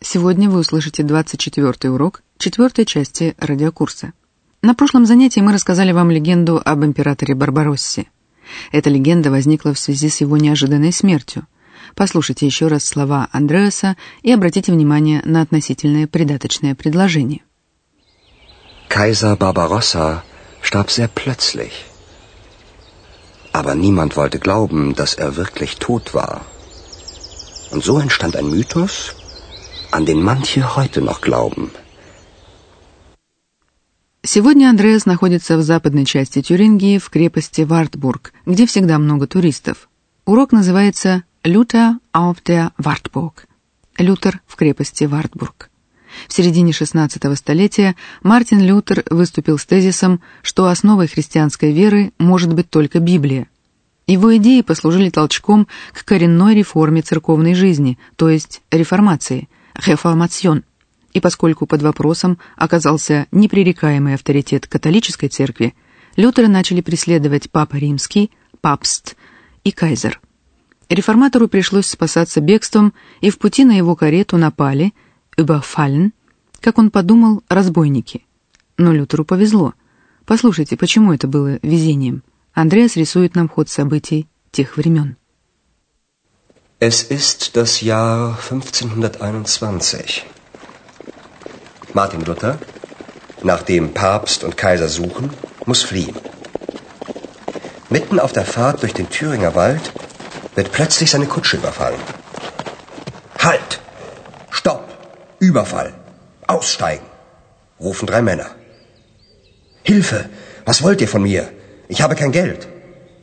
сегодня вы услышите 24 урок четвертой части радиокурса. На прошлом занятии мы рассказали вам легенду об императоре Барбароссе. Эта легенда возникла в связи с его неожиданной смертью. Послушайте еще раз слова Андреаса и обратите внимание на относительное придаточное предложение. Kaiser Barbarossa starb sehr plötzlich. Aber niemand wollte glauben, dass er wirklich tot war. Und so entstand ein Mythos, an den manche heute noch glauben. Сегодня Андреас находится в западной части Тюрингии, в крепости Вартбург, где всегда много туристов. Урок называется «Лютер auf der Wartburg» — «Лютер в крепости Вартбург». В середине XVI столетия Мартин Лютер выступил с тезисом, что основой христианской веры может быть только Библия — его идеи послужили толчком к коренной реформе церковной жизни, то есть реформации, реформацион. И поскольку под вопросом оказался непререкаемый авторитет католической церкви, Лютеры начали преследовать Папа Римский, Папст и Кайзер. Реформатору пришлось спасаться бегством, и в пути на его карету напали, überfallen, как он подумал, разбойники. Но Лютеру повезло. Послушайте, почему это было везением – Андреас рисует нам ход событий тех времен. Es ist das Jahr 1521. Martin Luther, nachdem Papst und Kaiser suchen, muss fliehen. Mitten auf der Fahrt durch den Thüringer Wald wird plötzlich seine Kutsche überfallen. Halt! Stopp! Überfall! Aussteigen! rufen drei Männer. Hilfe! Was wollt ihr von mir? Ich habe kein Geld,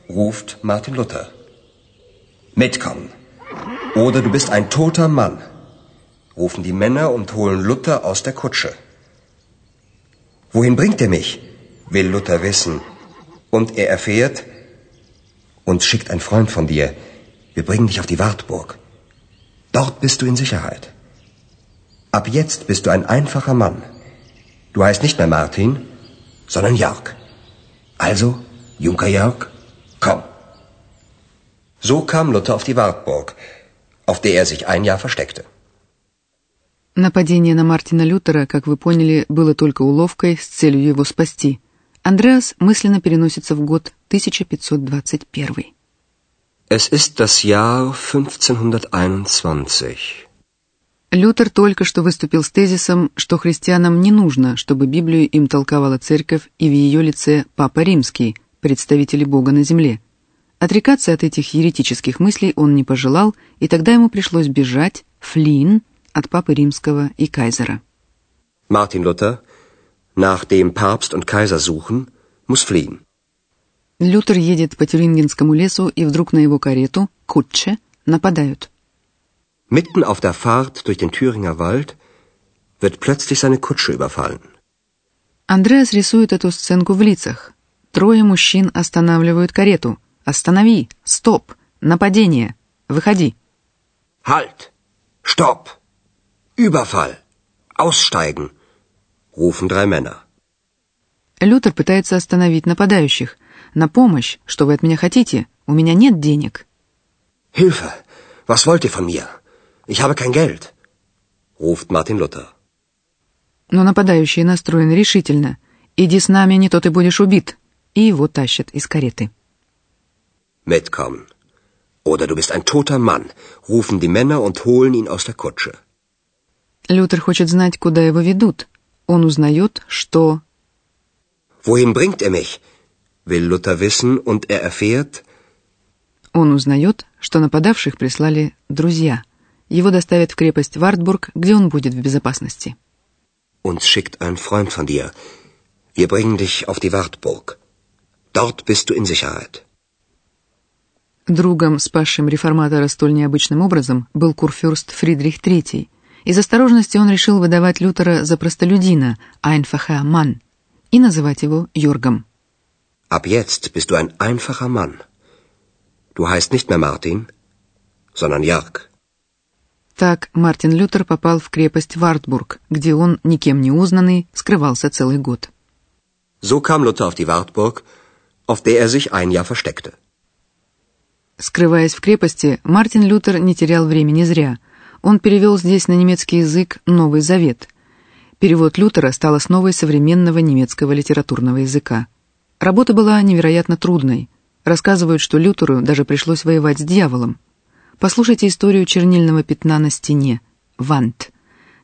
ruft Martin Luther. Mitkommen. Oder du bist ein toter Mann, rufen die Männer und holen Luther aus der Kutsche. Wohin bringt er mich? will Luther wissen. Und er erfährt, uns schickt ein Freund von dir. Wir bringen dich auf die Wartburg. Dort bist du in Sicherheit. Ab jetzt bist du ein einfacher Mann. Du heißt nicht mehr Martin, sondern Jörg. Also Junker Jörg, komm. So kam Luther auf die Wartburg, auf der er sich ein Jahr versteckte. Нападение на Мартина Лютера, как вы поняли, было только уловкой с целью его спасти. Андреас мысленно переносится в год 1521. Es ist das Jahr 1521. Лютер только что выступил с тезисом, что христианам не нужно, чтобы Библию им толковала церковь и в ее лице Папа Римский, представители Бога на земле. Отрекаться от этих еретических мыслей он не пожелал, и тогда ему пришлось бежать, флин, от Папы Римского и Кайзера. Мартин Лютер, nachdem Papst und Kaiser suchen, muss fliehen. Лютер едет по Тюрингенскому лесу, и вдруг на его карету, Кутче, нападают. Mitten auf der Fahrt durch den Thüringer Wald wird plötzlich seine Kutsche überfallen. Андреас рисует эту сценку в лицах. Трое мужчин останавливают карету. «Останови! Стоп! Нападение! Выходи!» «Halt! Stopp! Überfall! Aussteigen!» rufen drei Männer. Лютер пытается остановить нападающих. «На помощь! Что вы от меня хотите? У меня нет денег!» «Hilfe! Was wollt ihr von mir? Ich habe kein Geld!» ruft Martin Luther. Но нападающие настроены решительно. «Иди с нами, не то ты будешь убит!» и его тащат из кареты. mitkommen. Oder du bist ein toter Mann, rufen die Männer und holen ihn aus der Kutsche. Лютер хочет знать, куда его ведут. Он узнает, что... Wohin bringt er mich? Will Luther wissen und er erfährt... Он узнает, что нападавших прислали друзья. Его доставят в крепость Вартбург, где он будет в безопасности. Uns schickt ein Freund von dir. Wir bringen dich auf die Wartburg. Dort bist du in Sicherheit. Другом, спасшим реформатора столь необычным образом, был курфюрст Фридрих III. Из осторожности он решил выдавать Лютера за простолюдина, einfacher Mann, и называть его Юргом. Ab jetzt bist du ein einfacher Mann. Du heißt nicht mehr Martin, sondern Jörg. Так Мартин Лютер попал в крепость Вартбург, где он, никем не узнанный, скрывался целый год. So kam Luther auf die Wartburg, auf der er sich ein Jahr versteckte. Скрываясь в крепости, Мартин Лютер не терял времени зря. Он перевел здесь на немецкий язык Новый Завет. Перевод Лютера стал основой современного немецкого литературного языка. Работа была невероятно трудной. Рассказывают, что Лютеру даже пришлось воевать с дьяволом. Послушайте историю чернильного пятна на стене. Вант.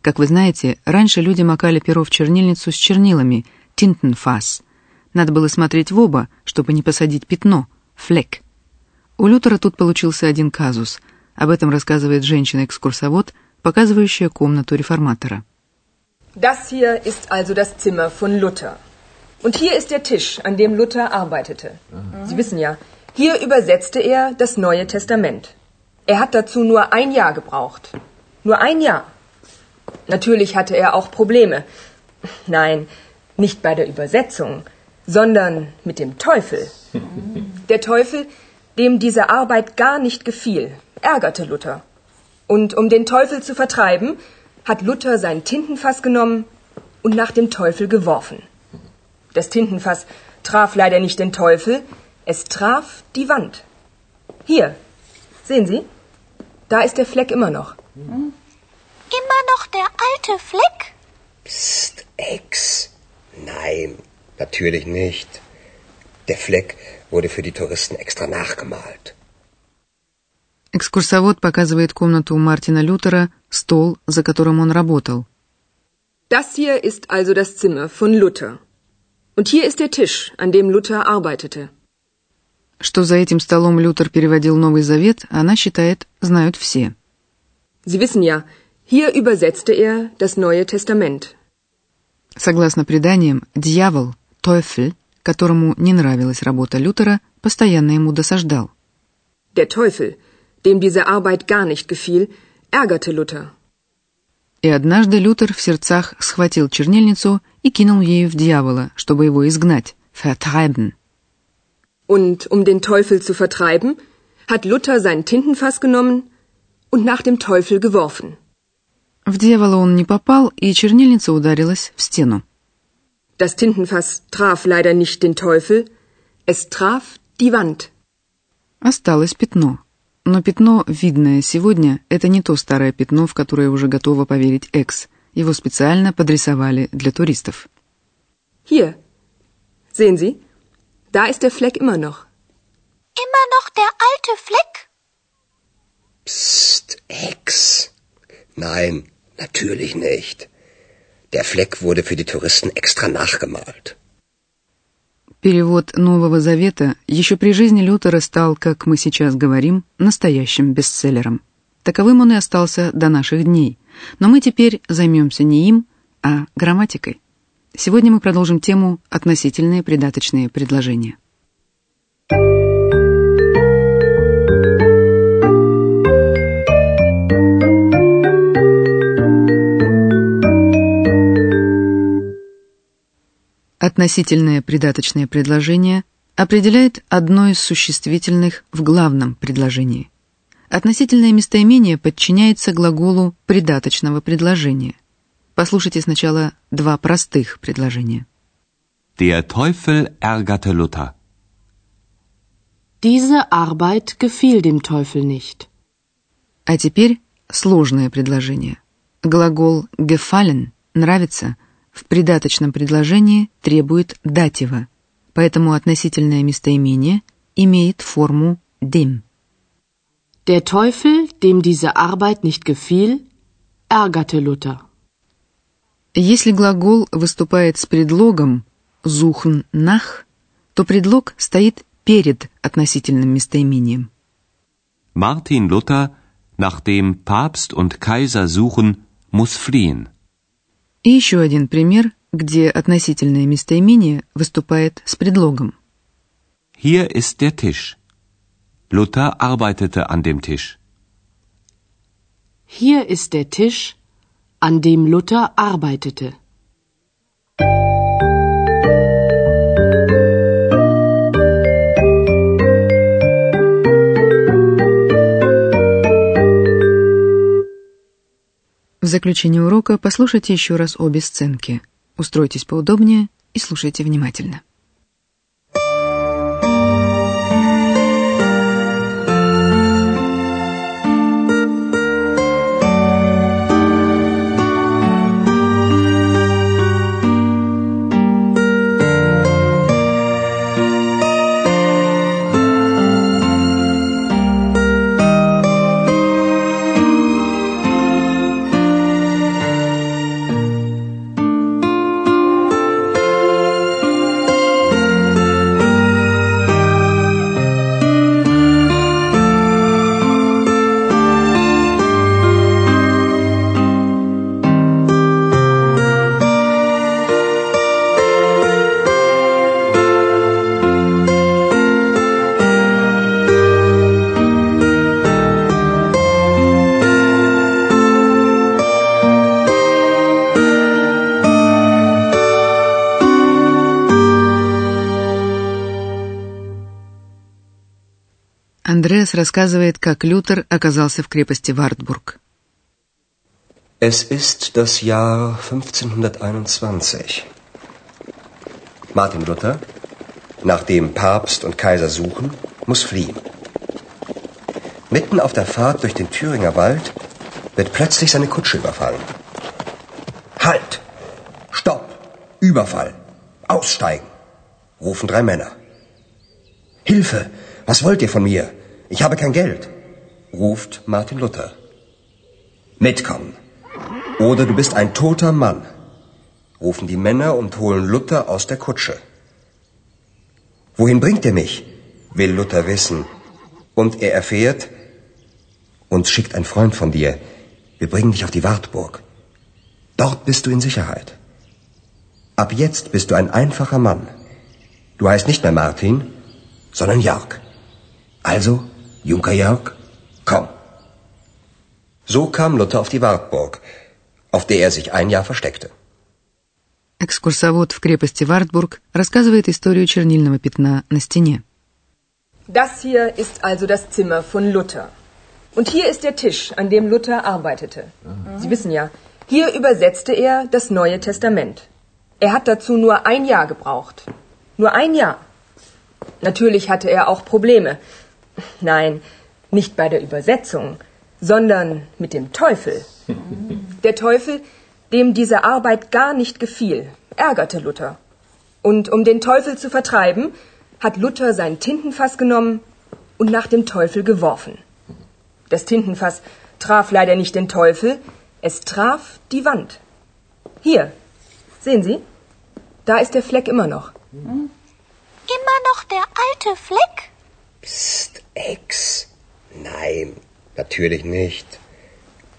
Как вы знаете, раньше люди макали перо в чернильницу с чернилами. Тинтенфас. Надо было смотреть в оба, чтобы не посадить пятно. Флек. У Лютера тут получился один казус. Об этом рассказывает женщина-экскурсовод, показывающая комнату реформатора. Das hier ist also das Zimmer von Luther. Und hier ist der Tisch, an dem Luther arbeitete. Sie wissen ja, hier übersetzte er das Neue Testament. Er hat dazu nur ein Jahr gebraucht. Nur ein Jahr. Natürlich hatte er auch Probleme. Nein, nicht bei der Übersetzung, sondern mit dem Teufel. Der Teufel, dem diese Arbeit gar nicht gefiel, ärgerte Luther. Und um den Teufel zu vertreiben, hat Luther sein Tintenfass genommen und nach dem Teufel geworfen. Das Tintenfass traf leider nicht den Teufel, es traf die Wand. Hier, sehen Sie? Da ist der Fleck immer noch. Immer noch der alte Fleck? Psst, Ex. Nein, natürlich nicht. Der Fleck wurde für die Touristen extra nachgemalt. Экскурсовод показывает комнату Мартина Лютера, стол, за которым он работал. Das hier ist also das Zimmer von Luther. Und hier ist der Tisch, an dem Luther arbeitete. Что за этим столом Лютер переводил Новый Завет, она считает, знают все. Sie wissen ja, hier übersetzte er das Neue Testament. Согласно преданиям, дьявол, Teufel, которому не нравилась работа Лютера, постоянно ему досаждал. Der Teufel, dem diese Arbeit gar nicht gefiel, ärgerte Luther. И однажды Лютер в сердцах схватил чернильницу и кинул ею в дьявола, чтобы его изгнать, vertreiben. Und um den Teufel zu vertreiben, hat Luther sein Tintenfass genommen und nach dem Teufel geworfen. В дьявола он не попал, и чернильница ударилась в стену. Das Tintenfass traf leider nicht den Teufel, es traf die Wand. Осталось пятно. Но пятно, видное сегодня, это не то старое пятно, в которое уже готово поверить Экс. Его специально подрисовали для туристов. Hier. Sehen Sie? Da ist der Fleck immer noch. Immer noch der alte Fleck? Psst, Ex. Nein, natürlich nicht. Der Fleck wurde für die Touristen extra nachgemalt. Перевод Нового Завета еще при жизни Лютера стал, как мы сейчас говорим, настоящим бестселлером. Таковым он и остался до наших дней. Но мы теперь займемся не им, а грамматикой. Сегодня мы продолжим тему «Относительные придаточные предложения». Относительное придаточное предложение определяет одно из существительных в главном предложении. Относительное местоимение подчиняется глаголу придаточного предложения. Послушайте сначала два простых предложения. Der Teufel ärgerte Luther. Diese Arbeit gefiel dem Teufel nicht. А теперь сложное предложение. Глагол gefallen – нравится – в придаточном предложении требует датива, поэтому относительное местоимение имеет форму dem. Der Teufel, dem diese Arbeit nicht gefiel, ärgerte Luther. Если глагол выступает с предлогом suchen nach, то предлог стоит перед относительным местоимением. Martin Luther, nachdem Papst und Kaiser suchen, muss fliehen. И еще один пример, где относительное местоимение выступает с предлогом. Hier ist der Tisch. Luther arbeitete an dem Tisch. Hier ist der Tisch, an dem Luther arbeitete. В заключение урока послушайте еще раз обе сценки. Устройтесь поудобнее и слушайте внимательно. Андреас рассказывает, как Лютер оказался в крепости Вартбург. Es ist das Jahr 1521. Martin Luther, nachdem Papst und Kaiser suchen, muss fliehen. Mitten auf der Fahrt durch den Thüringer Wald wird plötzlich seine Kutsche überfallen. Halt! Stopp! Überfall! Aussteigen! rufen drei Männer. Hilfe! Was wollt ihr von mir? Ich habe kein Geld, ruft Martin Luther. Mitkommen. Oder du bist ein toter Mann, rufen die Männer und holen Luther aus der Kutsche. Wohin bringt er mich? will Luther wissen. Und er erfährt, uns schickt ein Freund von dir. Wir bringen dich auf die Wartburg. Dort bist du in Sicherheit. Ab jetzt bist du ein einfacher Mann. Du heißt nicht mehr Martin, sondern Jörg. Also Junker Jörg? Komm. So kam Luther auf die Wartburg, auf der er sich ein Jahr versteckte. Экскурсовод в крепости Вартбург рассказывает историю чернильного пятна на стене. Das hier ist also das Zimmer von Luther. Und hier ist der Tisch, an dem Luther arbeitete. Sie wissen ja, hier übersetzte er das Neue Testament. Er hat dazu nur ein Jahr gebraucht. Nur ein Jahr. Natürlich hatte er auch Probleme. Nein, nicht bei der Übersetzung, sondern mit dem Teufel. Der Teufel, dem diese Arbeit gar nicht gefiel, ärgerte Luther. Und um den Teufel zu vertreiben, hat Luther sein Tintenfass genommen und nach dem Teufel geworfen. Das Tintenfass traf leider nicht den Teufel, es traf die Wand. Hier, sehen Sie? Da ist der Fleck immer noch. Immer noch der alte Fleck? Psst, Ex. Nein, natürlich nicht.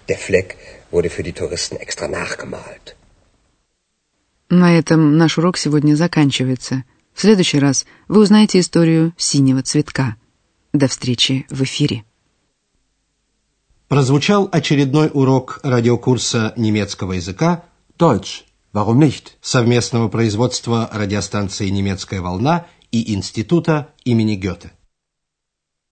Der Fleck wurde für die Touristen extra nachgemalt. На этом наш урок сегодня заканчивается. В следующий раз вы узнаете историю синего цветка. До встречи в эфире. Прозвучал очередной урок радиокурса немецкого языка Deutsch. Warum nicht? совместного производства радиостанции «Немецкая волна» и Института имени Гёте.